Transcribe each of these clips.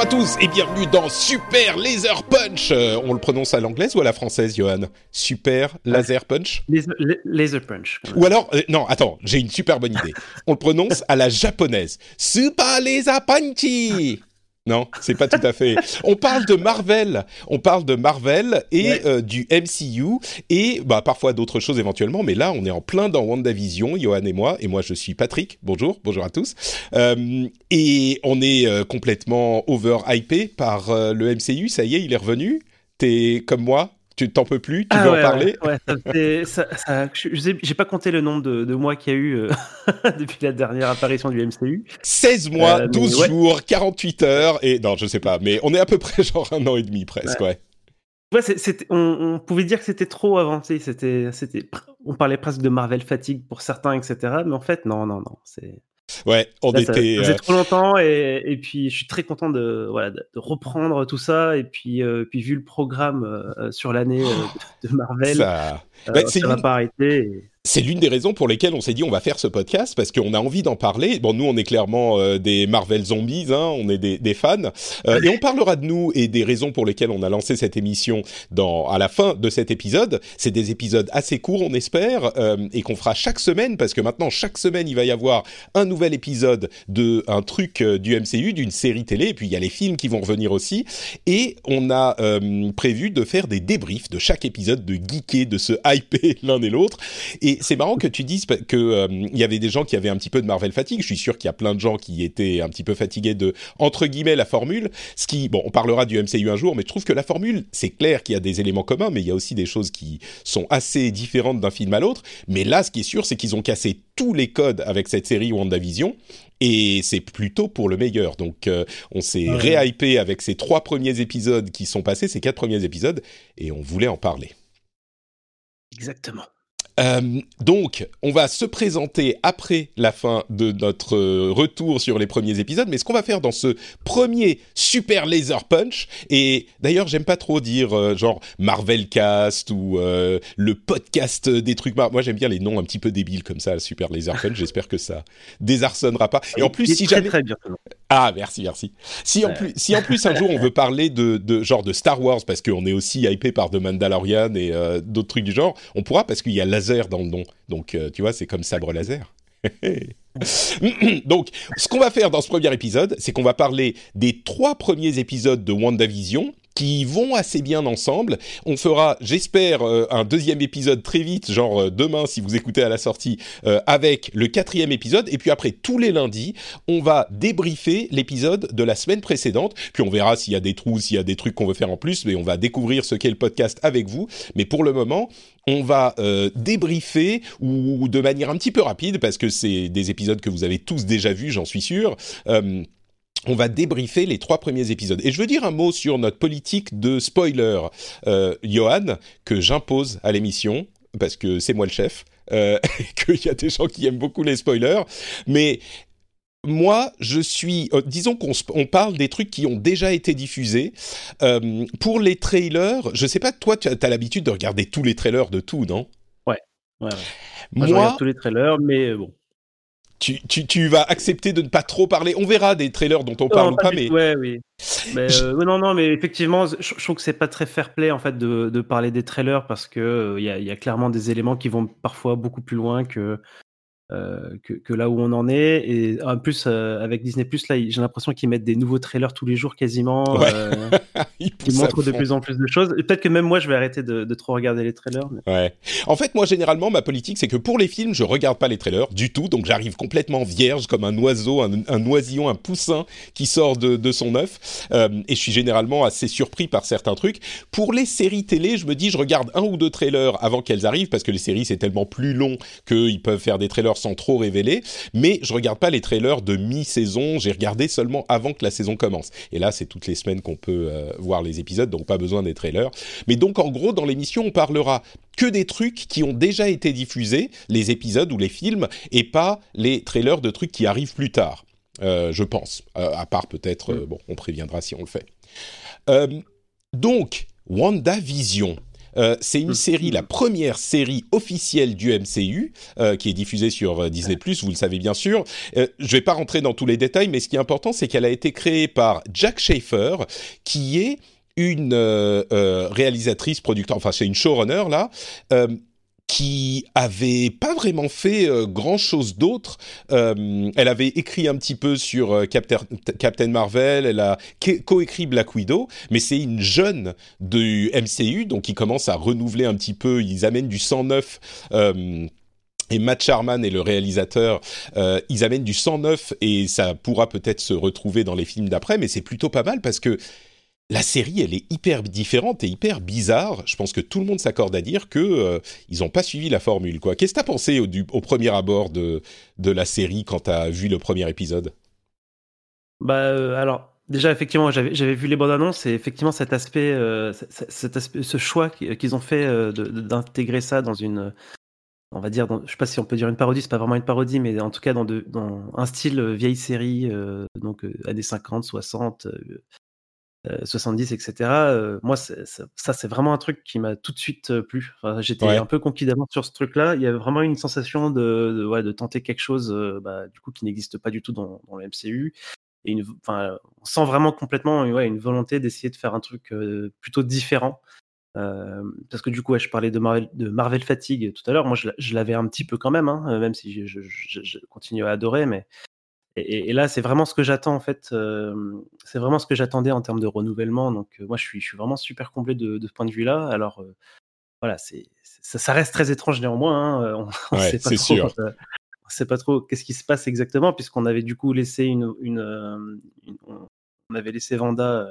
Bonjour à tous et bienvenue dans Super Laser Punch. Euh, on le prononce à l'anglaise ou à la française, Johan? Super Laser Punch? Laser, la- laser Punch. Ou alors, euh, non, attends, j'ai une super bonne idée. On le prononce à la japonaise. Super Laser Punchy non, c'est pas tout à fait. On parle de Marvel, on parle de Marvel et Ouais. euh, du MCU et bah parfois d'autres choses éventuellement, mais là on est en plein dans WandaVision, Johan et moi, et moi je suis Patrick. Bonjour, bonjour à tous. Euh, et on est euh, complètement over hypé par le MCU. Ça y est, il est revenu. T'es comme moi, tu t'en peux plus, tu Ah veux ouais, en parler Ouais, j'ai pas compté le nombre de, de mois qu'il y a eu euh, depuis la dernière apparition du MCU. 16 mois, Euh, mais 12 ouais. jours, 48 heures, et non, je sais pas, mais on est à peu près genre un an et demi presque, ouais. C'était- on, on pouvait dire que c'était trop avancé. C'était, on parlait presque de Marvel fatigue pour certains, etc. Mais en fait, non, non, non. C'est, Ouais, on là, était. ça faisait euh, trop longtemps et, et puis je suis très content de, voilà, de, reprendre tout ça. Et puis, euh, puis vu le programme euh, sur l'année euh, de Marvel, ça- Bah, c'est ça va une- pas arrêter. C'est l'une des raisons pour lesquelles on s'est dit on va faire ce podcast parce qu'on a envie d'en parler. Bon, nous on est clairement euh, des Marvel zombies, hein, on est des, des fans, Euh, et on parlera de nous et des raisons pour lesquelles on a lancé cette émission dans à la fin de cet épisode. C'est des épisodes assez courts, on espère, euh, et qu'on fera chaque semaine parce que maintenant chaque semaine il va y avoir un nouvel épisode de un truc euh, du MCU, d'une série télé, et puis il y a les films qui vont revenir aussi. Et on a euh, prévu de faire des débriefs de chaque épisode, de geeker, de se hyper l'un et l'autre. Et c'est marrant que tu dises que euh, il y avait des gens qui avaient un petit peu de Marvel fatigue. Je suis sûr qu'il y a plein de gens qui étaient un petit peu fatigués de entre guillemets la formule. Ce qui, bon, on parlera du MCU un jour, mais je trouve que la formule, c'est clair qu'il y a des éléments communs, mais il y a aussi des choses qui sont assez différentes d'un film à l'autre. Mais là, ce qui est sûr, c'est qu'ils ont cassé tous les codes avec cette série WandaVision. Et c'est plutôt pour le meilleur. Donc, euh, on s'est Ouais. réhypé avec ces trois premiers épisodes qui sont passés, ces quatre premiers épisodes, et on voulait en parler. Exactement. Euh, donc, on va se présenter après la fin de notre euh, retour sur les premiers épisodes. Mais ce qu'on va faire dans ce premier Super Laser Punch, et d'ailleurs, j'aime pas trop dire euh, genre Marvel Cast ou euh, le podcast des trucs. Mar- Moi, j'aime bien les noms un petit peu débiles comme ça, Super Laser Punch. J'espère que ça désarçonnera pas. Et en plus, si très, jamais très bien. Ah, merci, merci. Si en plus, si en plus un jour on veut parler de, de genre de Star Wars parce qu'on est aussi hypé par The Mandalorian et euh, d'autres trucs du genre, on pourra parce qu'il y a laser dans le nom. Donc euh, tu vois, c'est comme sabre laser. Donc, ce qu'on va faire dans ce premier épisode, c'est qu'on va parler des trois premiers épisodes de WandaVision qui vont assez bien ensemble. On fera, j'espère, euh, un deuxième épisode très vite, genre euh, demain si vous écoutez à la sortie, euh, avec le quatrième épisode. Et puis après, tous les lundis, on va débriefer l'épisode de la semaine précédente. Puis on verra s'il y a des trous, s'il y a des trucs qu'on veut faire en plus, mais on va découvrir ce qu'est le podcast avec vous. Mais pour le moment, on va euh, débriefer ou de manière un petit peu rapide, parce que c'est des épisodes que vous avez tous déjà vus, j'en suis sûr. On va débriefer les trois premiers épisodes. Et je veux dire un mot sur notre politique de spoiler, euh, Johan, que j'impose à l'émission, parce que c'est moi le chef, euh, et qu'il y a des gens qui aiment beaucoup les spoilers. Mais moi, je suis. euh, disons qu'on on parle des trucs qui ont déjà été diffusés. Euh, pour les trailers, je sais pas, toi, tu as, t'as l'habitude de regarder tous les trailers de tout, non? Ouais, ouais. Moi, je Moi, regarde tous les trailers, mais bon. Tu, tu, tu vas accepter de ne pas trop parler. On verra des trailers dont on parle ou pas, mais Ouais, oui. Mais, euh, ouais, non, non, mais effectivement, je, je trouve que c'est pas très fair play en fait de, de parler des trailers parce que euh, il y, a, y a clairement des éléments qui vont parfois beaucoup plus loin que que, que, là où on en est. Et en plus, euh, avec Disney Plus, là, j'ai l'impression qu'ils mettent des nouveaux trailers tous les jours quasiment. Ouais. Euh, ils, ils montrent de plus en plus de choses. Et peut-être que même moi, je vais arrêter de, de trop regarder les trailers. Mais... Ouais. En fait, moi, généralement, ma politique, c'est que pour les films, je regarde pas les trailers du tout. Donc, j'arrive complètement vierge, comme un oiseau, un, un oisillon, un poussin qui sort de, de son œuf. et je suis généralement assez surpris par certains trucs. Pour les séries télé, je me dis, je regarde un ou deux trailers avant qu'elles arrivent, parce que les séries, c'est tellement plus long qu'ils peuvent faire des trailers sans trop révéler, mais je regarde pas les trailers de mi-saison, j'ai regardé seulement avant que la saison commence. Et là, c'est toutes les semaines qu'on peut euh, voir les épisodes, donc pas besoin des trailers. Mais donc, en gros, dans l'émission, on parlera que des trucs qui ont déjà été diffusés, les épisodes ou les films, et pas les trailers de trucs qui arrivent plus tard, euh, je pense. Euh, à part peut-être, euh, bon, on préviendra si on le fait. Donc, WandaVision. Euh, c'est une série, la première série officielle du MCU, euh, qui est diffusée sur euh, Disney+, vous le savez bien sûr. Euh, je vais pas rentrer dans tous les détails, mais ce qui est important, c'est qu'elle a été créée par Jack Schaefer, qui est une réalisatrice, producteur, enfin c'est une showrunner là, qui avait pas vraiment fait euh, grand chose d'autre. Euh, elle avait écrit un petit peu sur euh, Captain, Marvel, elle a coécrit Black Widow, mais c'est une jeune du MCU, donc qui commence à renouveler un petit peu, ils amènent du 109. et Matt Sharman et le réalisateur, ils amènent du 109 et ça pourra peut-être se retrouver dans les films d'après, mais c'est plutôt pas mal parce que la série, elle est hyper différente et hyper bizarre. Je pense que tout le monde s'accorde à dire que euh, ils n'ont pas suivi la formule. Qu'est-ce que t'as pensé au, premier abord de, la série quand t'as vu le premier épisode? Bah euh, alors. Déjà, effectivement, j'avais vu les bandes annonces et effectivement cet aspect, euh, ce choix qu'ils ont fait d'intégrer ça dans une, on va dire, je sais pas si on peut dire une parodie, c'est pas vraiment une parodie, mais en tout cas dans, un style vieille série, donc années 50, 60, 70, etc. Euh, moi, ça, c'est vraiment un truc qui m'a tout de suite euh, plu. Enfin, J'étais ouais. un peu conquis d'avance sur ce truc-là. Il y avait vraiment une sensation de, de, ouais, de tenter quelque chose euh, bah, du coup qui n'existe pas du tout dans, dans, le MCU. Et une, on sent vraiment complètement ouais, une volonté d'essayer de faire un truc euh, plutôt différent. parce que du coup, ouais, je parlais de Marvel, de Marvel Fatigue tout à l'heure. Moi, je, l'avais un petit peu quand même, hein, même si je, je, je, continue à adorer, mais et, et, là, c'est vraiment ce que j'attends en fait. Euh, c'est vraiment ce que j'attendais en termes de renouvellement. Donc euh, moi, je suis, je suis vraiment super complet de, de ce point de vue-là. Alors euh, voilà, c'est, ça, ça, reste très étrange néanmoins. Hein. On, ouais, sait pas trop. Sûr. on sait pas trop qu'est-ce qui se passe exactement puisqu'on avait du coup laissé une, une, une on avait laissé Vanda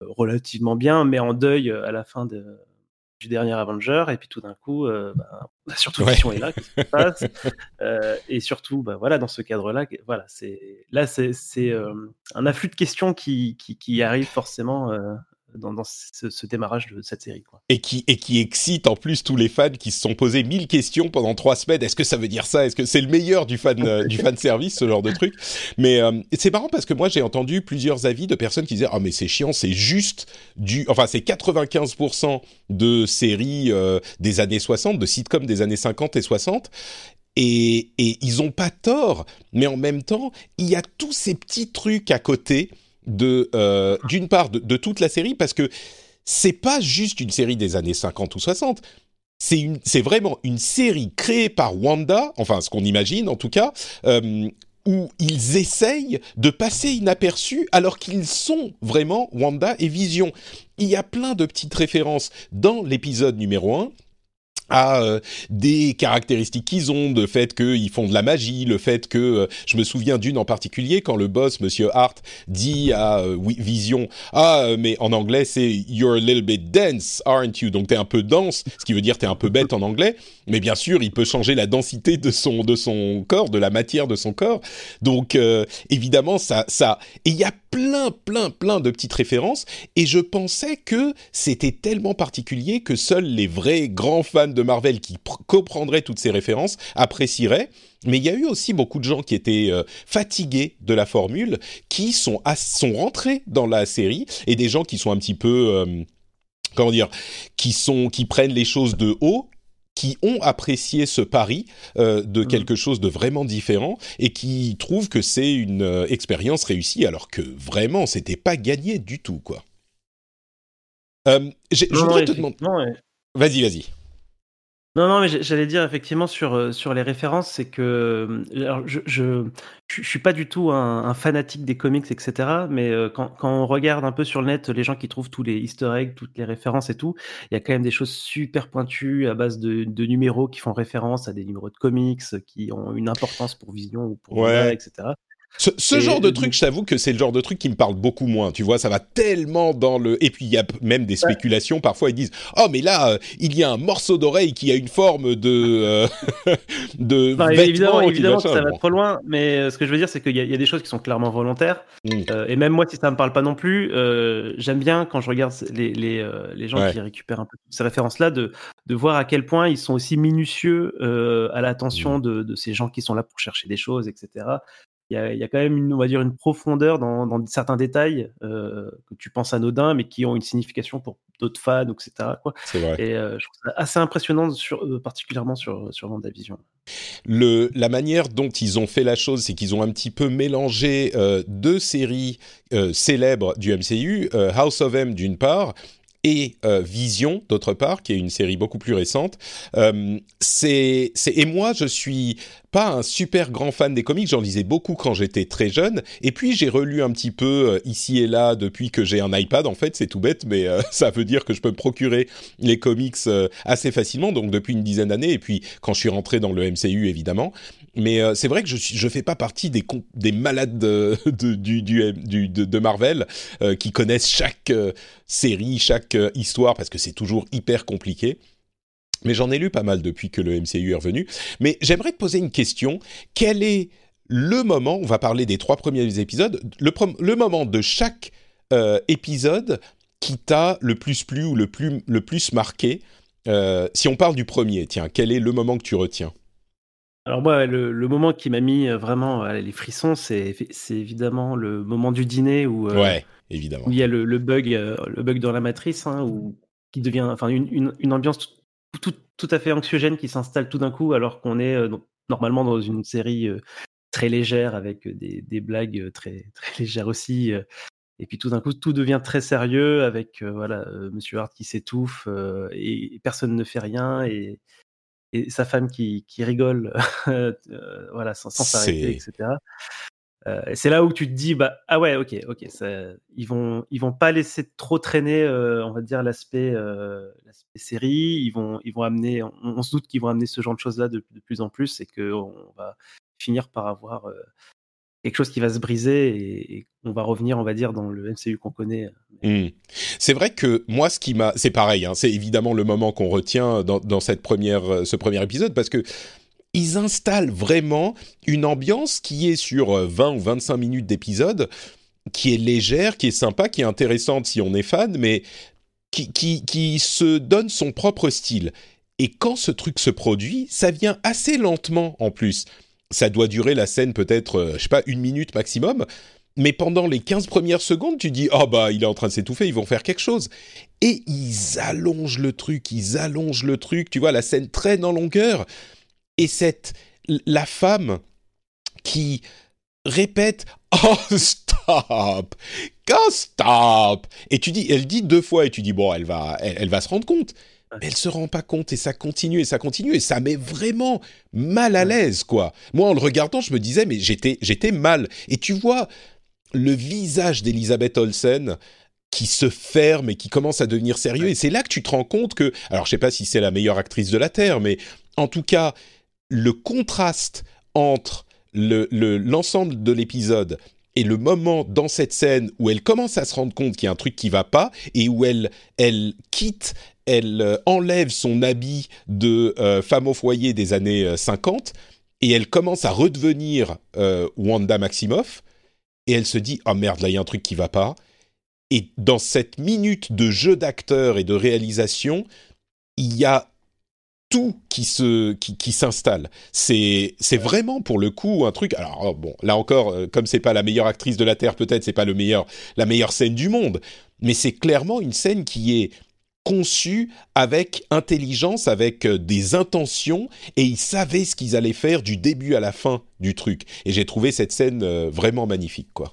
relativement bien, mais en deuil à la fin de, du dernier Avenger, et puis tout d'un coup, euh, bah, surtout ouais. Vision est là, qu'est-ce qui se passe euh, Et surtout, bah, voilà, dans ce cadre-là, voilà, c'est là, c'est euh, un afflux de questions qui, qui, qui arrive forcément euh, dans, ce, démarrage de cette série. Quoi. Et, qui, et qui excite en plus tous les fans qui se sont posés mille questions pendant trois semaines. Est-ce que ça veut dire ça? Est-ce que c'est le meilleur du fan, euh, du fan service, ce genre de truc? Mais euh, c'est marrant parce que moi j'ai entendu plusieurs avis de personnes qui disaient Ah, oh, mais c'est chiant, c'est juste du. Enfin, c'est 95% de séries euh, des années 60, de sitcoms des années 50 et 60. Et, et ils ont pas tort, mais en même temps, il y a tous ces petits trucs à côté de euh, d'une part de, toute la série parce que c'est pas juste une série des années 50 ou 60 c'est c'est vraiment une série créée par Wanda enfin ce qu'on imagine en tout cas euh, où ils essayent de passer inaperçus alors qu'ils sont vraiment Wanda et Vision. Il y a plein de petites références dans l'épisode numéro 1 à euh, des caractéristiques qu'ils ont, de fait qu'ils font de la magie, le fait que euh, je me souviens d'une en particulier quand le boss Monsieur Hart dit à euh, Vision ah mais en anglais c'est you're a little bit dense aren't you? Donc t'es un peu dense ce qui veut dire t'es un peu bête en anglais mais bien sûr il peut changer la densité de son de son corps de la matière de son corps. Donc évidemment ça ça et il y a plein plein plein de petites références et je pensais que c'était tellement particulier que seuls les vrais grands fans de Marvel qui comprendraient toutes ces références apprécieraient mais il y a eu aussi beaucoup de gens qui étaient euh, fatigués de la formule qui sont sont rentrés dans la série et des gens qui sont un petit peu euh, comment dire qui sont qui prennent les choses de haut qui ont apprécié ce pari euh, de quelque chose de vraiment différent et qui trouvent que c'est une euh, expérience réussie alors que vraiment c'était pas gagné du tout quoi. Euh, je voudrais te demander. Ouais. Vas-y, vas-y. Non, non, mais j'allais dire effectivement sur, euh, sur les références, c'est que euh, alors je, je, je, suis pas du tout un, fanatique des comics, etc. Mais euh, quand, quand, on regarde un peu sur le net, les gens qui trouvent tous les Easter eggs, toutes les références et tout, il y a quand même des choses super pointues à base de, de numéros qui font référence à des numéros de comics qui ont une importance pour Vision ou pour ouais. etc. Ce, genre de truc, je t'avoue que c'est le genre de truc qui me parle beaucoup moins. Tu vois, ça va tellement dans le. Et puis il y a même des spéculations. Parfois ils disent Oh, mais là, euh, il y a un morceau d'oreille qui a une forme de. Euh, de évidemment, évidemment que ça va trop loin. Mais euh, ce que je veux dire, c'est qu'il y, a des choses qui sont clairement volontaires. Mm. et même moi, si ça me parle pas non plus, j'aime bien quand je regarde les, les, les gens qui récupèrent un peu ces références-là, de, de voir à quel point ils sont aussi minutieux à l'attention mm. de, de, ces gens qui sont là pour chercher des choses, etc il y a, quand même une, on va dire une profondeur dans, certains détails euh, que tu penses anodins, mais qui ont une signification pour d'autres fans, etc. Quoi. Vrai. Et euh, je trouve ça assez impressionnant, sur, euh, particulièrement sur, sur Vendavision. Le, la manière dont ils ont fait la chose, c'est qu'ils ont un petit peu mélangé deux séries célèbres du MCU, House of M d'une part, et Vision d'autre part, qui est une série beaucoup plus récente. c'est, et moi, je suis pas un super grand fan des comics, j'en lisais beaucoup quand j'étais très jeune, et puis j'ai relu un petit peu euh, ici et là depuis que j'ai un iPad, en fait c'est tout bête, mais euh, ça veut dire que je peux me procurer les comics euh, assez facilement, donc depuis une dizaine d'années, et puis quand je suis rentré dans le MCU évidemment, mais c'est vrai que je je fais pas partie des, des malades de, Marvel qui connaissent chaque série, chaque histoire, parce que c'est toujours hyper compliqué. Mais j'en ai lu pas mal depuis que le MCU est revenu. Mais j'aimerais te poser une question. Quel est le moment, on va parler des trois premiers épisodes, le, moment de chaque euh, épisode qui t'a le plus plu ou le plus, le plus marqué euh, Si on parle du premier, tiens, quel est le moment que tu retiens? Alors moi, le, moment qui m'a mis euh, vraiment les frissons, c'est évidemment le moment du dîner où, ouais, évidemment. où il y a le, bug, le bug dans la matrice, hein, où, qui devient, enfin, une, une, une ambiance tout, tout à fait anxiogène qui s'installe tout d'un coup alors qu'on est euh, normalement dans une série euh, très légère avec des, des blagues très, très légères aussi. et puis tout d'un coup, tout devient très sérieux avec voilà Monsieur Hart qui s'étouffe et, personne ne fait rien et, et sa femme qui, qui rigole voilà sans s'arrêter, etc. Euh, c'est là où tu te dis bah ah ouais ok ok ils vont ils vont pas laisser trop traîner euh, on va dire l'aspect euh, l'aspect série ils vont ils vont amener on, se doute qu'ils vont amener ce genre de choses là de, plus en plus et que on va finir par avoir quelque chose qui va se briser et, on va revenir on va dire dans le MCU qu'on connaît mmh. c'est vrai que moi ce qui m'a c'est pareil hein, c'est évidemment le moment qu'on retient dans, dans cette première ce premier épisode parce que ils installent vraiment une ambiance qui est sur 20 euh, ou 25 minutes d'épisode, qui est légère, qui est sympa, qui est intéressante si on est fan, mais qui, qui, se donne son propre style. Et quand ce truc se produit, ça vient assez lentement en plus. Ça doit durer la scène peut-être, euh, je sais pas, une minute maximum. Mais pendant les 15 premières secondes, tu dis oh bah il est en train de s'étouffer, ils vont faire quelque chose. Et ils allongent le truc, ils allongent le truc, tu vois, la scène traîne en longueur et cette la femme qui répète oh stop oh stop et tu dis elle dit deux fois et tu dis bon elle va elle, va se rendre compte mais elle se rend pas compte et ça continue et ça continue et ça met vraiment mal à l'aise quoi. Moi en le regardant je me disais mais j'étais j'étais mal. Et tu vois le visage d'Elisabeth Olsen qui se ferme et qui commence à devenir sérieux et c'est là que tu te rends compte que alors je sais pas si c'est la meilleure actrice de la terre mais en tout cas le contraste entre l'ensemble le, de l'épisode et le moment dans cette scène où elle commence à se rendre compte qu'il y a un truc qui va pas et où elle, elle quitte, elle euh, enlève son habit de euh, femme au foyer des années 50 euh, et elle commence à redevenir Wanda Maximoff et elle se dit oh merde là il y a un truc qui va pas et dans cette minute de jeu d'acteur et de réalisation il y a tout qui se qui, s'installe. C'est c'est vraiment pour le coup un truc. Alors oh, bon, là encore, comme c'est pas la meilleure actrice de la terre, peut-être c'est pas le meilleur la meilleure scène du monde, mais c'est clairement une scène qui est conçue avec intelligence, avec euh, des intentions, et ils savaient ce qu'ils allaient faire du début à la fin du truc. Et j'ai trouvé cette scène euh, vraiment magnifique, quoi.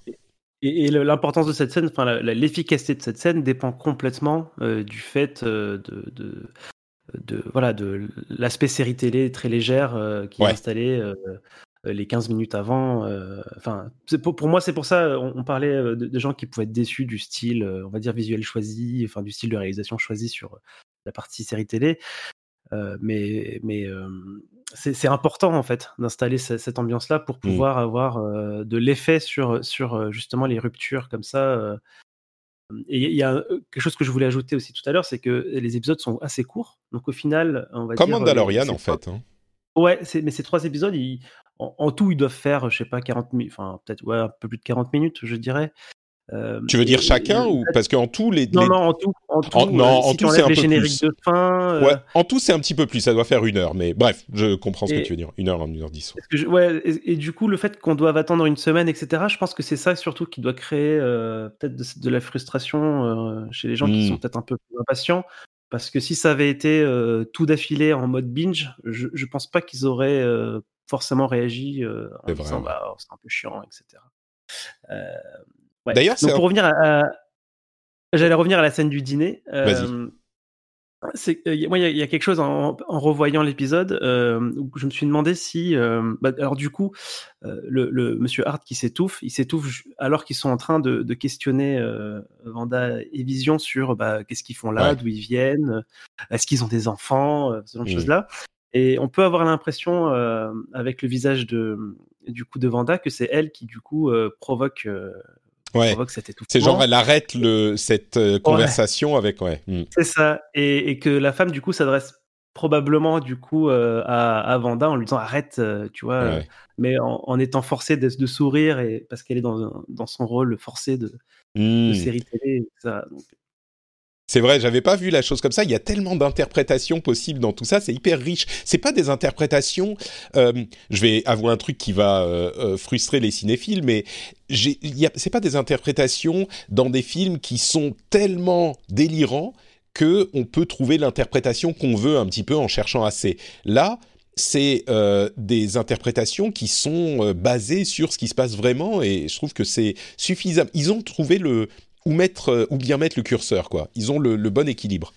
Et, l'importance de cette scène, enfin l'efficacité de cette scène dépend complètement du fait de, de voilà de l'aspect série télé très légère qui est installé les 15 minutes avant. Enfin, pour, pour, moi, c'est pour ça, on, parlait de, gens qui pouvaient être déçus du style, on va dire, visuel choisi, enfin, du style de réalisation choisi sur la partie série télé. mais mais c'est important en fait d'installer cette, ambiance-là pour mmh. pouvoir avoir de l'effet sur, sur justement les ruptures comme ça. Et il y a quelque chose que je voulais ajouter aussi tout à l'heure, c'est que les épisodes sont assez courts. Donc au final, on va Comme Mandalorian en fait. Hein. Ouais, mais ces trois épisodes, en, tout, ils doivent faire, je sais pas, 40 minutes, enfin peut-être ouais, un peu plus de 40 minutes, je dirais. Euh, tu veux dire chacun ou parce qu'en tout les, non non en tout en tout, non, en tout c'est un peu plus. de fin euh, ouais, en tout c'est un petit peu plus ça doit faire une heure mais bref je comprends ce que tu veux dire une heure une heure dix ouais et, du coup le fait qu'on doive attendre une semaine etc je pense que c'est ça surtout qui doit créer euh, peut-être de, la frustration chez les gens qui sont peut-être un peu plus impatients parce que si ça avait été tout d'affilé en mode binge je, je pense pas qu'ils auraient forcément réagi en disant bah oh, c'est un peu chiant etc D'ailleurs, pour revenir à, j'allais revenir à la scène du dîner. Euh, c'est, euh, moi, il y, a quelque chose en, revoyant l'épisode euh, où je me suis demandé si, euh, bah, alors du coup, le, le, Monsieur Hart qui s'étouffe, il s'étouffe alors qu'ils sont en train de, de questionner Vanda et Vision sur bah, qu'est-ce qu'ils font là, d'où ils viennent, est-ce qu'ils ont des enfants, ce genre de choses-là. Et on peut avoir l'impression, avec le visage de, du coup de Vanda, que c'est elle qui du coup provoque Ouais. C'est genre elle arrête le, cette euh, conversation avec ouais. Hmm. C'est ça et, et, que la femme du coup s'adresse probablement du coup euh, à, à, Vanda en lui disant arrête euh, tu vois mais en, en, étant forcée de, de, sourire et parce qu'elle est dans, dans son rôle forcé de, de hmm. série télé ça, donc, c'est vrai, j'avais pas vu la chose comme ça. Il y a tellement d'interprétations possibles dans tout ça, c'est hyper riche. C'est pas des interprétations. Euh, je vais avouer un truc qui va euh, euh frustrer les cinéphiles, mais c'est pas des interprétations dans des films qui sont tellement délirants que on peut trouver l'interprétation qu'on veut un petit peu en cherchant assez. Là, c'est des interprétations qui sont basées sur ce qui se passe vraiment et je trouve que c'est suffisant. Ils ont trouvé le ou mettre euh, ou bien mettre le curseur quoi. Ils ont le, bon équilibre.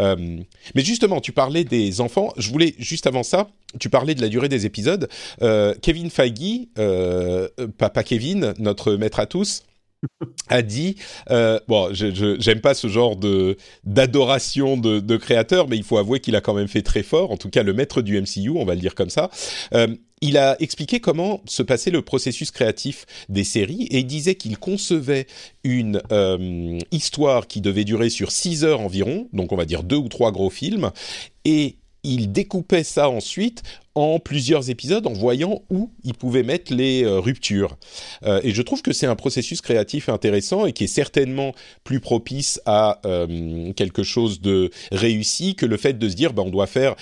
Euh, mais justement, tu parlais des enfants. Je voulais juste avant ça, tu parlais de la durée des épisodes. Euh, Kevin Feige, papa Kevin, notre maître à tous, a dit bon je j'aime pas ce genre de d'adoration de, de créateur mais il faut avouer qu'il a quand même fait très fort en tout cas le maître du MCU on va le dire comme ça. Il a expliqué comment se passait le processus créatif des séries et il disait qu'il concevait une euh, histoire qui devait durer sur 6 heures environ, donc on va dire deux ou trois gros films, et il découpait ça ensuite en plusieurs épisodes en voyant où il pouvait mettre les euh, ruptures. Euh, et je trouve que c'est un processus créatif intéressant et qui est certainement plus propice à quelque chose de réussi que le fait de se dire bah, on doit faire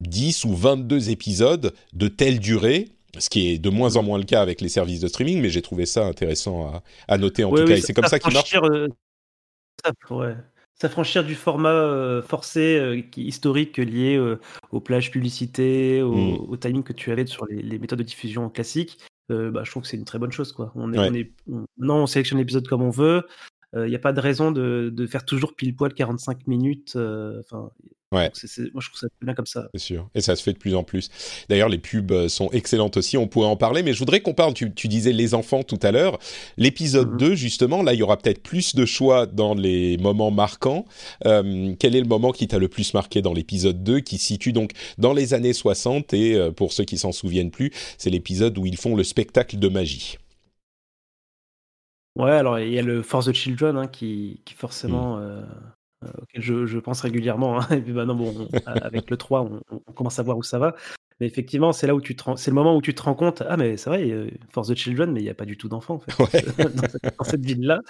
10 ou 22 épisodes de telle durée, ce qui est de moins en moins le cas avec les services de streaming, mais j'ai trouvé ça intéressant à, noter en tout cas, et c'est comme ça qu'il marche. Euh, s'affranchir du format euh, forcé euh, historique lié aux plages publicité, au, mm. au, timing que tu avais sur les, méthodes de diffusion classiques, bah, je trouve que c'est une très bonne chose. Quoi. On est, on est, non, on sélectionne l'épisode comme on veut. Il n'y a pas de raison de, de, faire toujours pile poil 45 minutes. Enfin, Ouais. moi, je trouve ça bien comme ça. C'est sûr. Et ça se fait de plus en plus. D'ailleurs, les pubs euh, sont excellentes aussi. On pourrait en parler, mais je voudrais qu'on parle. Tu, disais les enfants tout à l'heure. L'épisode 2, mhm. justement, là, il y aura peut-être plus de choix dans les moments marquants. Euh, quel est le moment qui t'a le plus marqué dans l'épisode 2, qui situe donc dans les années 60 Et euh, pour ceux qui s'en souviennent plus, c'est l'épisode où ils font le spectacle de magie. Ouais, alors il y a le Force the Children hein, qui, qui, forcément. Mm. Euh, auquel je, pense régulièrement. Hein. Et puis maintenant, bon, avec le 3, on, commence à voir où ça va. Mais effectivement, c'est là où tu te c'est le moment où tu te rends compte, ah mais c'est vrai, Force the Children, mais il n'y a pas du tout d'enfants en fait, dans, cette, ville-là.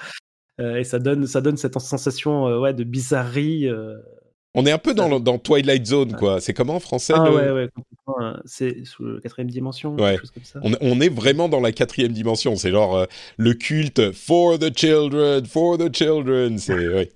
Euh, et ça donne, ça donne cette sensation euh, ouais, de bizarrerie. On est un peu dans, dans Twilight Zone, quoi. C'est comment en français Ah ouais, ouais, hein. C'est sous la quatrième dimension, ouais. comme ça. On, on, est vraiment dans la quatrième dimension. C'est genre le culte for the children, for the children. C'est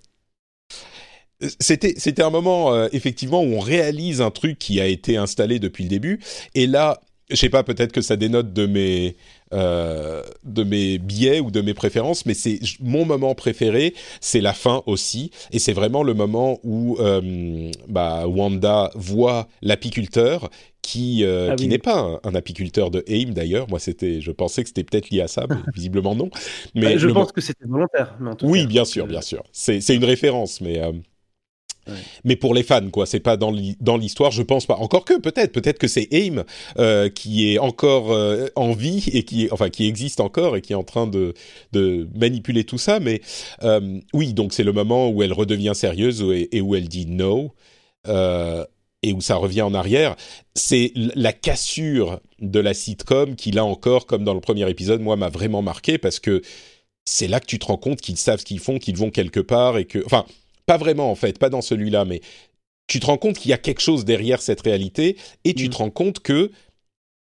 c'était c'était un moment euh, effectivement où on réalise un truc qui a été installé depuis le début et là je sais pas peut-être que ça dénote de mes euh, de mes biais ou de mes préférences, mais c'est mon moment préféré, c'est la fin aussi, et c'est vraiment le moment où euh, bah, Wanda voit l'apiculteur qui, euh, Ah qui oui. n'est pas un, un apiculteur de AIM d'ailleurs. Moi, c'était, je pensais que c'était peut-être lié à ça, mais visiblement non. Mais Euh, je pense que c'était volontaire. Mais en tout oui, cas, bien sûr, euh, bien sûr. C'est c'est une référence, mais euh, Mais pour les fans, quoi. C'est pas dans l'hi- dans l'histoire, je pense pas. Encore que peut-être, peut-être que c'est AIM euh, qui est encore euh, en vie et qui enfin qui existe encore et qui est en train de manipuler tout ça. Mais euh, oui, donc c'est le moment où elle redevient sérieuse et, où elle dit no. et où ça revient en arrière, c'est la cassure de la sitcom qui, là encore, comme dans le premier épisode, moi, m'a vraiment marqué parce que c'est là que tu te rends compte qu'ils savent ce qu'ils font, qu'ils vont quelque part et que, enfin, pas vraiment en fait, pas dans celui-là, mais tu te rends compte qu'il y a quelque chose derrière cette réalité et tu Mm. te rends compte que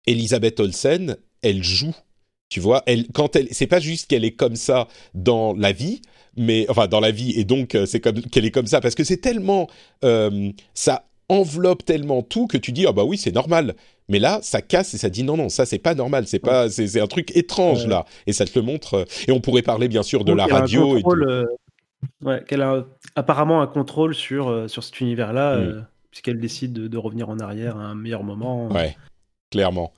Elisabeth Olsen, elle joue. Tu vois, elle, quand elle, c'est pas juste qu'elle est comme ça dans la vie, mais enfin dans la vie et donc euh, c'est comme qu'elle est comme ça parce que c'est tellement, euh, ça enveloppe tellement tout que tu dis ah bah oui c'est normal. Mais là, ça casse et ça dit non non ça c'est pas normal, c'est pas, c'est c'est un truc étrange Ouais. là et ça te le montre. euh, Et on pourrait parler bien sûr de la radio et euh, ouais, qu'elle a apparemment un contrôle sur, euh, sur cet univers-là, Mm. euh, puisqu'elle décide de, de revenir en arrière à un meilleur moment. Ouais, clairement.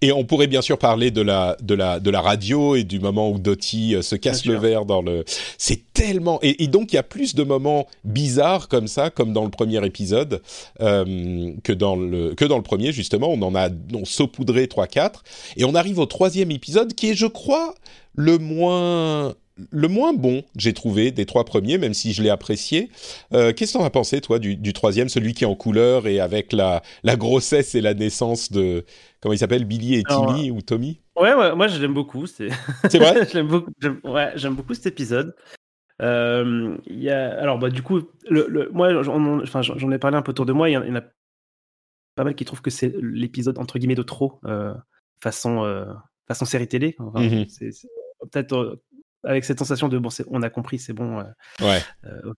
Et on pourrait bien sûr parler de la, de la, de la radio et du moment où Dottie euh, se casse le verre dans le. C'est tellement. Et, et donc il y a plus de moments bizarres comme ça, comme dans le premier épisode, euh, que dans le que dans le premier justement. On en a on saupoudré trois quatre et on arrive au troisième épisode qui est, je crois, le moins le moins bon, j'ai trouvé, des trois premiers, même si je l'ai apprécié. Euh, Qu'est-ce que t'en as pensé, toi, du, du troisième, celui qui est en couleur et avec la, la grossesse et la naissance de... Comment il s'appelle Billy et Alors, Timmy ou Tommy? Ouais, ouais, moi je l'aime beaucoup. C'est vrai? J'aime beaucoup, ouais, beaucoup cet épisode. Euh, y a, alors, bah, du coup, le, le- moi, j'en ai parlé un peu autour de moi. Il y en a pas mal qui trouvent que c'est l'épisode entre guillemets de trop, euh, façon, euh, façon série télé. Enfin, c'est- Peut-être avec cette sensation de bon, on a compris, c'est bon. euh, Ouais. euh,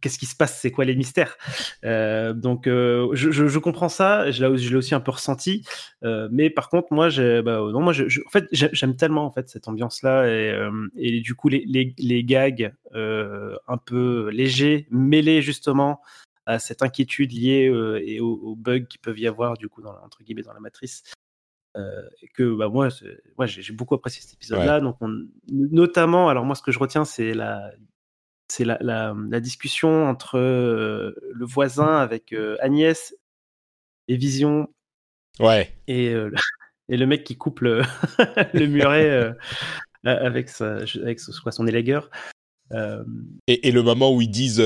Qu'est-ce qui se passe C'est quoi les mystères? Euh, Donc, je, je- je comprends ça. Je l'ai aussi un peu ressenti. Mais par contre, moi, bah, non, moi, je, je- en fait, j'ai- j'aime tellement en fait cette ambiance-là et, et du coup, les, les, les gags un peu légers, mêlés justement à cette inquiétude liée et aux, aux bugs qui peuvent y avoir du coup dans entre guillemets dans la matrice. Euh, et que bah, moi, ouais, j'ai beaucoup apprécié cet épisode-là. Donc, on- notamment, alors moi, ce que je retiens, c'est la, c'est la, la, la discussion entre euh, le voisin avec euh, Agnès et Vision Ouais. et, euh, et le mec qui coupe le, le muret avec, sa, avec son, son élégueur. Et, et le moment où ils disent...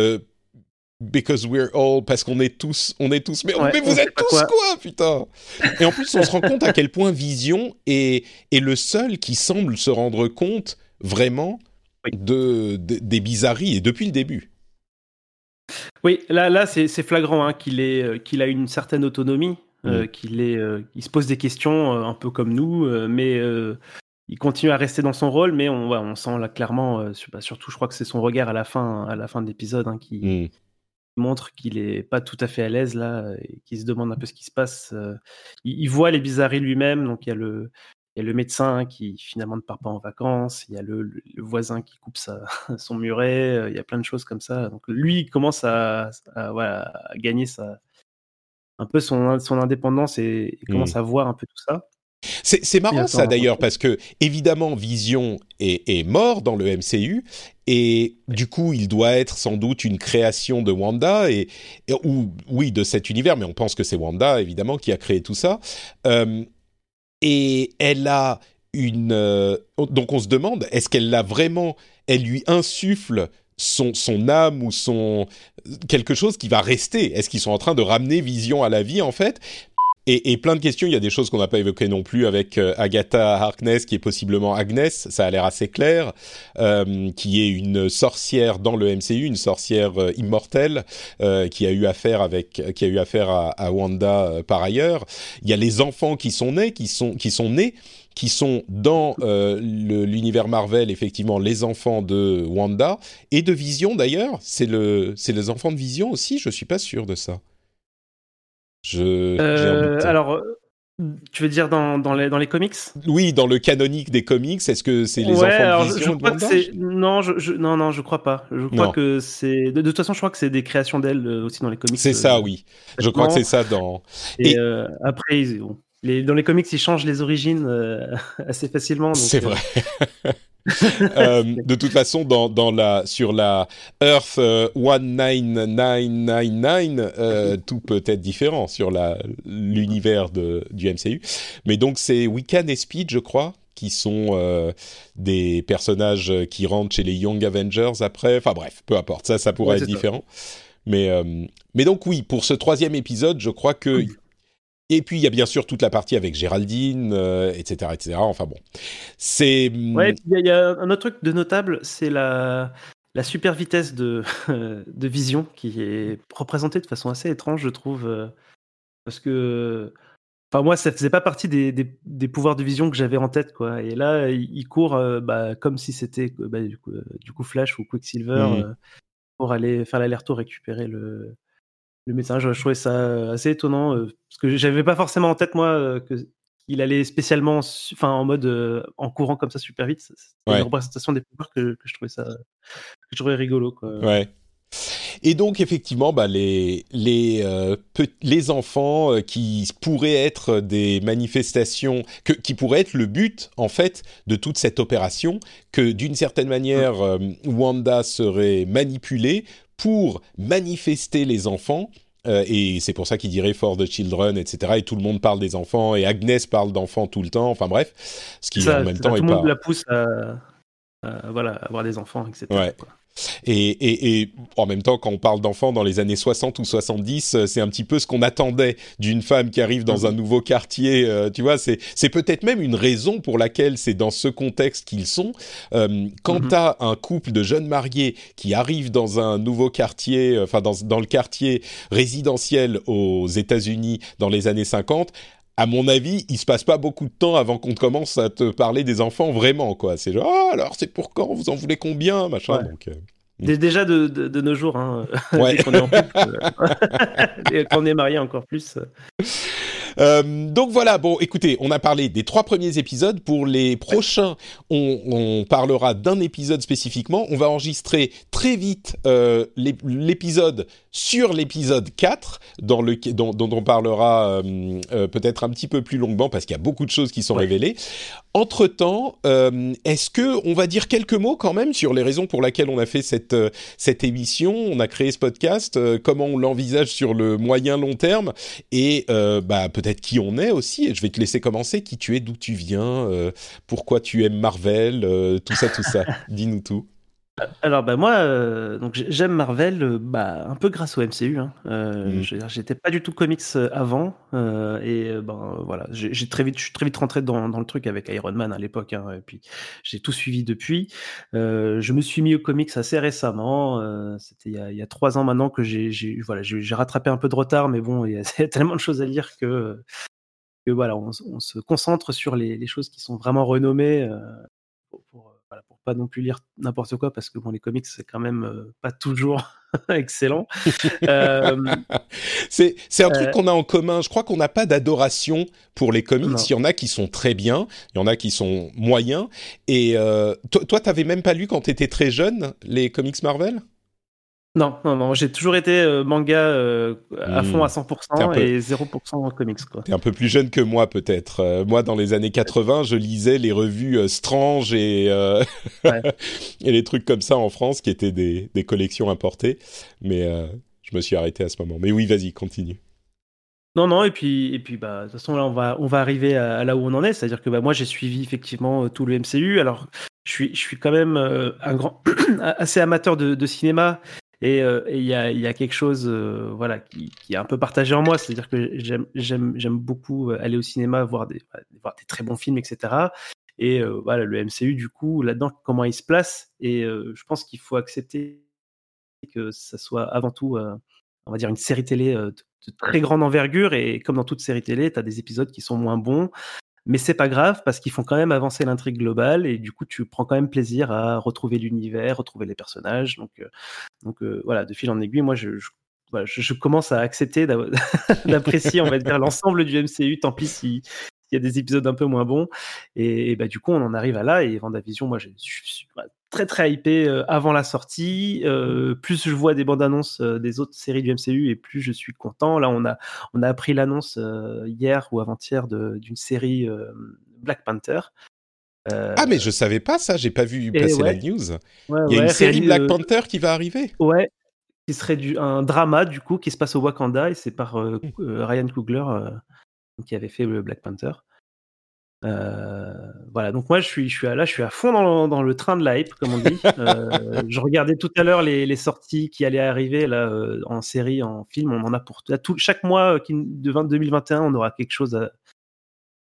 Because we're all, parce qu'on est tous, on est tous, mais, Ouais, mais on vous êtes tous quoi. quoi, putain Et en plus, on se rend compte à quel point Vision est, est le seul qui semble se rendre compte vraiment Oui. de, de- des bizarreries, et depuis le début. oui, là, là c'est flagrant hein, qu'il euh, qu'il a une certaine autonomie, Mm. euh, qu'il est, euh, se pose des questions euh, un peu comme nous, mais il continue à rester dans son rôle. Mais on, ouais, on sent là clairement, euh, bah, surtout, je crois que c'est son regard à la fin, à la fin de l'épisode, hein, qui, Mm. Montre qu'il est pas tout à fait à l'aise là et qu'il se demande un peu ce qui se passe. euh. Il, il voit les bizarreries lui-même, donc il y a le il y a le médecin qui finalement ne part pas en vacances, il y a le, voisin qui coupe sa, son muret, euh, il y a plein de choses comme ça. Donc lui il commence à, à, voilà, à gagner sa, un peu son, son indépendance et, et commence à voir un peu tout ça. C'est marrant ça d'ailleurs parce que évidemment Vision est, est mort dans le MCU et du coup il doit être sans doute une création de Wanda et, et- ou oui de cet univers mais on pense que c'est Wanda évidemment qui a créé tout ça. Euh, et elle a une euh, donc on se demande est-ce qu'elle l'a vraiment elle lui insuffle son, son âme ou son quelque chose qui va rester? Est-ce qu'ils sont en train de ramener Vision à la vie en fait? Et, plein de questions. Il y a des choses qu'on n'a pas évoquées non plus avec euh, Agatha Harkness, qui est possiblement Agnès. Ça a l'air assez clair, euh, qui est une sorcière dans le MCU, une sorcière euh, immortelle euh, qui a eu affaire avec, qui a eu affaire à, Wanda euh, par ailleurs. Il y a les enfants qui sont nés, qui sont qui sont nés qui sont dans l'univers Marvel, effectivement, les enfants de Wanda et de Vision d'ailleurs. C'est le, c'est les enfants de Vision aussi. Je suis pas sûr de ça. Je, Euh, alors, euh, Tu veux dire dans, dans, les, dans les comics? Oui, dans le canonique des comics, est-ce que c'est les enfants de Vision je, crois que c'est non, je, non, non, je crois pas. Je crois que c'est de, toute façon, je crois que c'est des créations d'elle euh, aussi dans les comics. C'est ça, oui. Je crois que c'est ça dans. Et, euh, après, les, dans les comics, ils changent les origines euh, assez facilement. C'est vrai. Euh, de toute façon, dans, dans la, sur la Earth 19999, euh, euh, tout peut être différent sur l'univers du MCU. Mais donc, c'est Wiccan et Speed, je crois, qui sont des personnages qui rentrent chez les Young Avengers après. Enfin bref, peu importe, ça, ça pourrait être différent. Mais, mais donc oui, pour ce troisième épisode, je crois que et puis il y a bien sûr toute la partie avec Géraldine, etc., euh, etc. Enfin bon, c'est. Hmm, ouais, il y, a un autre truc de notable, c'est la la super vitesse de de vision qui est représentée de façon assez étrange, je trouve, euh, parce que. Enfin, moi, ça faisait pas partie des, des, pouvoirs de vision que j'avais en tête, quoi. Et là, il, court euh, bah, comme si c'était bah, du, coup, du, coup, Flash ou Quicksilver mmh. pour aller faire l'aller-retour récupérer le, le médecin. Je, trouvais ça euh, assez étonnant euh, parce que j'avais pas forcément en tête moi euh, que il allait spécialement, enfin en mode en courant comme ça super vite. C'est une représentation des pouvoirs que, je trouvais ça, que je trouvais rigolo. Quoi. Ouais. Et donc effectivement, bah, les les les enfants qui pourraient être des manifestations, que, qui pourraient être le but en fait de toute cette opération, que d'une certaine manière Wanda serait manipulée pour manifester les enfants. Euh, et c'est pour ça qu'il dirait for the children, etc. Et tout le monde parle des enfants, et Agnès parle d'enfants tout le temps. Enfin bref, ce qui en même temps tout est le monde la pousse à, voilà, avoir des enfants, etc. Ouais. Et, et, en même temps, quand on parle d'enfants dans les années 60 ou 70, euh, c'est un petit peu ce qu'on attendait d'une femme qui arrive dans mhm. un nouveau quartier. Euh, tu vois, c'est, c'est peut-être même une raison pour laquelle c'est dans ce contexte qu'ils sont. Euh, quand mm tu as un couple de jeunes mariés qui arrive dans un nouveau quartier, enfin dans, dans le quartier résidentiel aux États-Unis dans les années 50, à mon avis, il se passe pas beaucoup de temps avant qu'on commence à te parler des enfants vraiment, quoi. C'est genre, oh, alors c'est pour quand? Vous en voulez combien? Machin. Donc, euh, mm. Déjà de, de, nos jours, hein, ouais. qu'on est en couple, euh, qu'on est marié encore plus. Euh, donc voilà, bon, écoutez, on a parlé des trois premiers épisodes. Pour les prochains, on, on parlera d'un épisode spécifiquement. On va enregistrer très vite euh, l'épisode sur l'épisode 4, dans le, dont, dont on parlera euh, euh, peut-être un petit peu plus longuement, parce qu'il y a beaucoup de choses qui sont révélées. Entre-temps, euh, est-ce que on va dire quelques mots quand même sur les raisons pour lesquelles on a fait cette, cette émission, on a créé ce podcast, comment on l'envisage sur le moyen long terme, et bah, peut peut-être qui on est aussi? Et je vais te laisser commencer. Qui tu es, d'où tu viens, pourquoi tu aimes Marvel, tout ça, tout ça. Dis-nous tout. Alors bah moi, euh, donc j'aime Marvel, euh, bah, un peu grâce au MCU. Hein. Euh, mmh. J'étais pas du tout comics avant, et ben voilà, j'ai très vite, je suis très vite rentré dans, dans le truc avec Iron Man à l'époque, hein, et puis j'ai tout suivi depuis. je me suis mis aux comics assez récemment. C'était il, il, y a trois ans maintenant que j'ai voilà, j'ai rattrapé un peu de retard, mais bon, il y a, tellement de choses à lire que, que voilà, on, on, se concentre sur les, les, choses qui sont vraiment renommées pas non plus lire n'importe quoi parce que bon les comics c'est quand même euh, pas toujours excellent. euh, c'est un truc euh, qu'on a en commun. Je crois qu'on n'a pas d'adoration pour les comics. Il y en a qui sont très bien, il y en a qui sont moyens. Et euh, toi, tu n'avais même pas lu quand tu étais très jeune les comics Marvel? Non, non, non, j'ai toujours été euh, manga euh, à fond à 100% et 0% en comics. Quoi. T'es un peu plus jeune que moi peut-être. Euh, moi, dans les années 80, je lisais les revues Strange et, et les trucs comme ça en France qui étaient des, des collections importées. Mais je me suis arrêté à ce moment. Mais oui, vas-y, continue. Non, non, et puis, et puis bah, de toute façon, là, on va, on va arriver à, là où on en est. C'est-à-dire que bah, moi, j'ai suivi effectivement tout le MCU. Alors, je suis, je suis quand même un grand, assez amateur de, de cinéma et il y, a, quelque chose euh, voilà, qui, est un peu partagé en moi, c'est-à-dire que j'aime beaucoup euh, aller au cinéma, voir des, des très bons films, etc. Et voilà, le MCU, du coup, là-dedans, comment il se place. Et je pense qu'il faut accepter que ça soit avant tout, on va dire, une série télé de, de très grande envergure. Et comme dans toute série télé, tu as des épisodes qui sont moins bons, mais c'est pas grave parce qu'ils font quand même avancer l'intrigue globale et du coup tu prends quand même plaisir à retrouver l'univers, retrouver les personnages. Donc, euh, donc euh, voilà, de fil en aiguille, moi je, je, commence à accepter d'apprécier, on va dire, l'ensemble du MCU. Tant pis si il y a des épisodes un peu moins bons. Et, bah, du coup, on en arrive à là. Et Vendavision, moi, je suis très très hypé euh, avant la sortie. Euh, plus je vois des bandes annonces euh, des autres séries du MCU et plus je suis content. Là, on a, on a appris l'annonce hier ou avant-hier d'une série Black Panther. ah mais je savais pas ça, j'ai pas vu passer la news. Il y a une série Black Panther qui va arriver? Ouais, qui serait du, un drama du coup qui se passe au Wakanda et c'est par mmh. Ryan Coogler qui avait fait le Black Panther. Euh, voilà, donc moi je suis, je suis à, là, je suis à fond dans le, dans le train de la hype, comme on dit. Euh, je regardais tout à l'heure les, les, sorties qui allaient arriver là euh, en série, en film. On en a pour tout, chaque mois de 2021, on aura quelque chose à,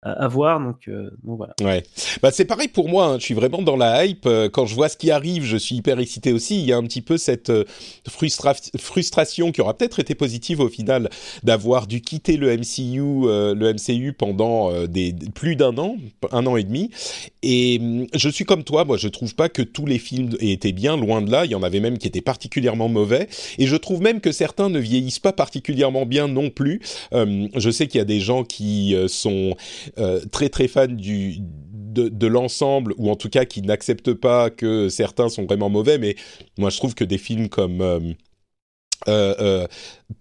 à, voir. Donc, euh, voilà. Ouais. Bah, c'est pareil pour moi. Hein. Je suis vraiment dans la hype. Euh, quand je vois ce qui arrive, je suis hyper excité aussi. Il y a un petit peu cette euh, frustration qui aura peut-être été positive au final d'avoir dû quitter le MCU, le MCU pendant des, plus d'un an, un an et demi. Et hum, je suis comme toi. Moi, je trouve pas que tous les films étaient bien. Loin de là. Il y en avait même qui étaient particulièrement mauvais. Et je trouve même que certains ne vieillissent pas particulièrement bien non plus. Hum, je sais qu'il y a des gens qui sont euh, très très fan du de, de l'ensemble ou en tout cas qui n'acceptent pas que certains sont vraiment mauvais mais moi je trouve que des films comme euh, euh,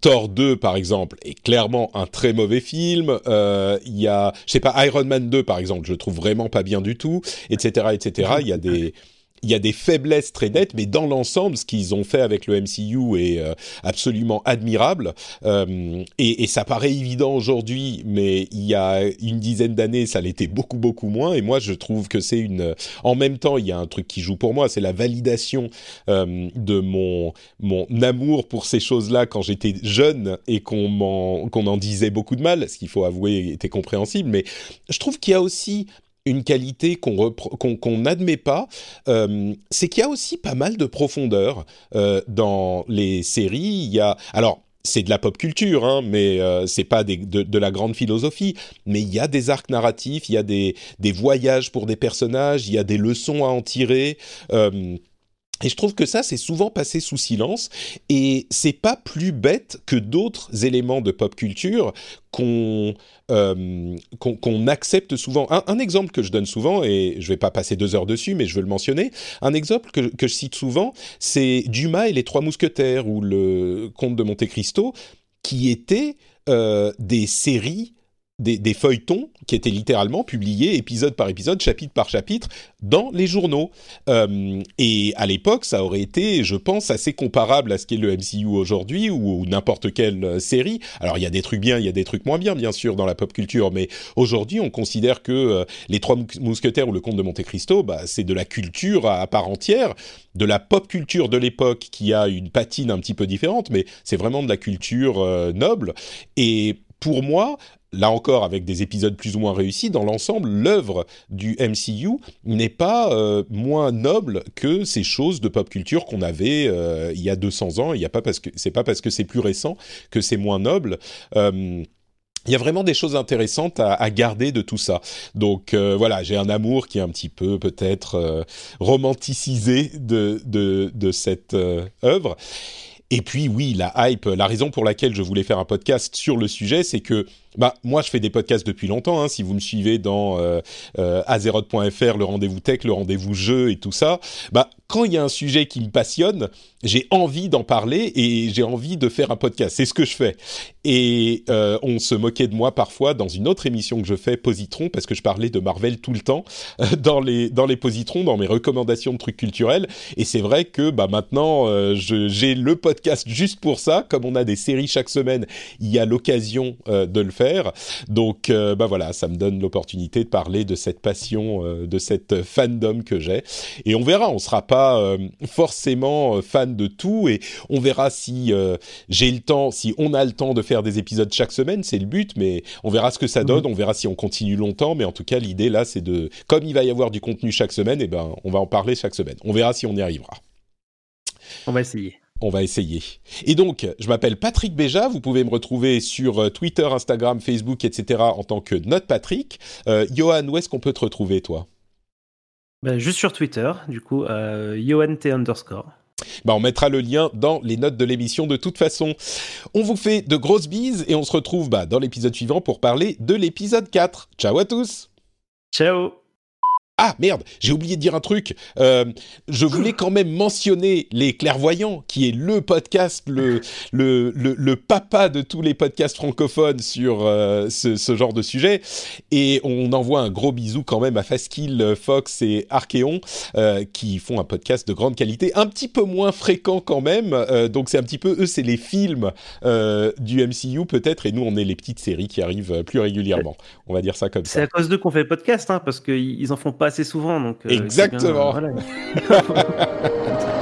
Thor 2 par exemple est clairement un très mauvais film. Il y a, je sais pas, Iron Man 2 par exemple, je trouve vraiment pas bien du tout, etc., etc. Il y a des il y a des faiblesses très nettes, mais dans l'ensemble, ce qu'ils ont fait avec le MCU est euh, absolument admirable. Euh, et, ça paraît évident aujourd'hui, mais il y a une dizaine d'années, ça l'était beaucoup beaucoup moins. Et moi, je trouve que c'est une. En même temps, il y a un truc qui joue pour moi, c'est la validation euh, de mon mon amour pour ces choses-là quand j'étais jeune et qu'on m'en qu'on en disait beaucoup de mal, ce qu'il faut avouer était compréhensible. Mais je trouve qu'il y a aussi une qualité qu'on n'admet pas, euh, c'est qu'il y a aussi pas mal de profondeur euh, dans les séries. Il y a alors c'est de la pop culture, hein, mais euh, c'est pas de, la grande philosophie. Mais il y a des arcs narratifs, il y a des, des voyages pour des personnages, il y a des leçons à en tirer. Et je trouve que ça, c'est souvent passé sous silence, et c'est pas plus bête que d'autres éléments de pop culture qu'on euh, accepte souvent. Un, exemple que je donne souvent, et je vais pas passer deux heures dessus, mais je veux le mentionner, un exemple que, que je cite souvent, c'est Dumas et les Trois Mousquetaires, ou le Comte de Monte Cristo, qui étaient euh, des séries des, feuilletons qui étaient littéralement publiés épisode par épisode, chapitre par chapitre, dans les journaux. Euh, et à l'époque, ça aurait été, je pense, assez comparable à ce qu'est le MCU aujourd'hui ou, n'importe quelle euh, série. Alors il y a des trucs bien, il y a des trucs moins bien, bien sûr, dans la pop culture, mais aujourd'hui, on considère que euh, les Trois Mousquetaires ou le Comte de Monte Cristo, bah, c'est de la culture à, part entière, de la pop culture de l'époque qui a une patine un petit peu différente, mais c'est vraiment de la culture noble. Et pour moi, là encore avec des épisodes plus ou moins réussis, dans l'ensemble, l'œuvre du MCU n'est pas euh, moins noble que ces choses de pop culture qu'on avait euh, il y a 200 ans. Il y a pas parce que c'est pas parce que c'est plus récent que c'est moins noble. Euh, il y a vraiment des choses intéressantes à, garder de tout ça. Donc voilà, j'ai un amour qui est un petit peu peut-être romanticisé de, de cette œuvre. Et puis oui, la hype, la raison pour laquelle je voulais faire un podcast sur le sujet, c'est que bah moi je fais des podcasts depuis longtemps. Hein, si vous me suivez dans euh, euh, azeroth.fr, le rendez-vous tech, le rendez-vous jeu et tout ça, bah quand il y a un sujet qui me passionne, j'ai envie d'en parler et j'ai envie de faire un podcast. C'est ce que je fais. Et euh, on se moquait de moi parfois dans une autre émission que je fais, Positron, parce que je parlais de Marvel tout le temps dans les dans les Positrons, dans mes recommandations de trucs culturels. Et c'est vrai que bah maintenant euh, j'ai le podcast juste pour ça. Comme on a des séries chaque semaine, il y a l'occasion euh, de le faire. Donc euh, bah voilà, ça me donne l'opportunité de parler de cette passion, de cette fandom que j'ai. Et on verra, on sera pas euh, forcément euh, fan de tout. Et on verra si euh, j'ai le temps, si on a le temps de faire des épisodes chaque semaine, c'est le but, mais on verra ce que ça donne, on verra si on continue longtemps, mais en tout cas l'idée là c'est de, comme il va y avoir du contenu chaque semaine, et eh ben on va en parler chaque semaine. On verra si on y arrivera. On va essayer on va essayer. Et donc, je m'appelle Patrick Béja. Vous pouvez me retrouver sur Twitter, Instagram, Facebook, etc. en tant que Note Patrick. Johan, où est-ce qu'on peut te retrouver, toi? Bah, juste sur Twitter, du coup, euh, underscore. bah, on mettra le lien dans les notes de l'émission de toute façon. On vous fait de grosses bises et on se retrouve bah, dans l'épisode suivant pour parler de l'épisode 4. Ciao à tous Ciao ah merde, j'ai oublié de dire un truc. Euh, je voulais quand même mentionner les clairvoyants, qui est le podcast, le le, le, papa de tous les podcasts francophones sur euh, ce, ce, genre de sujet. Et on envoie un gros bisou quand même à Faskill, Fox et Archeon, euh, qui font un podcast de grande qualité, un petit peu moins fréquent quand même. Euh, donc c'est un petit peu eux, c'est les films euh, du MCU peut-être, et nous on est les petites séries qui arrivent plus régulièrement. On va dire ça comme ça. C'est à cause d'eux qu'on fait le podcast, hein, parce qu'ils en font pas assez souvent. Donc, euh, Exactement. Bien, voilà.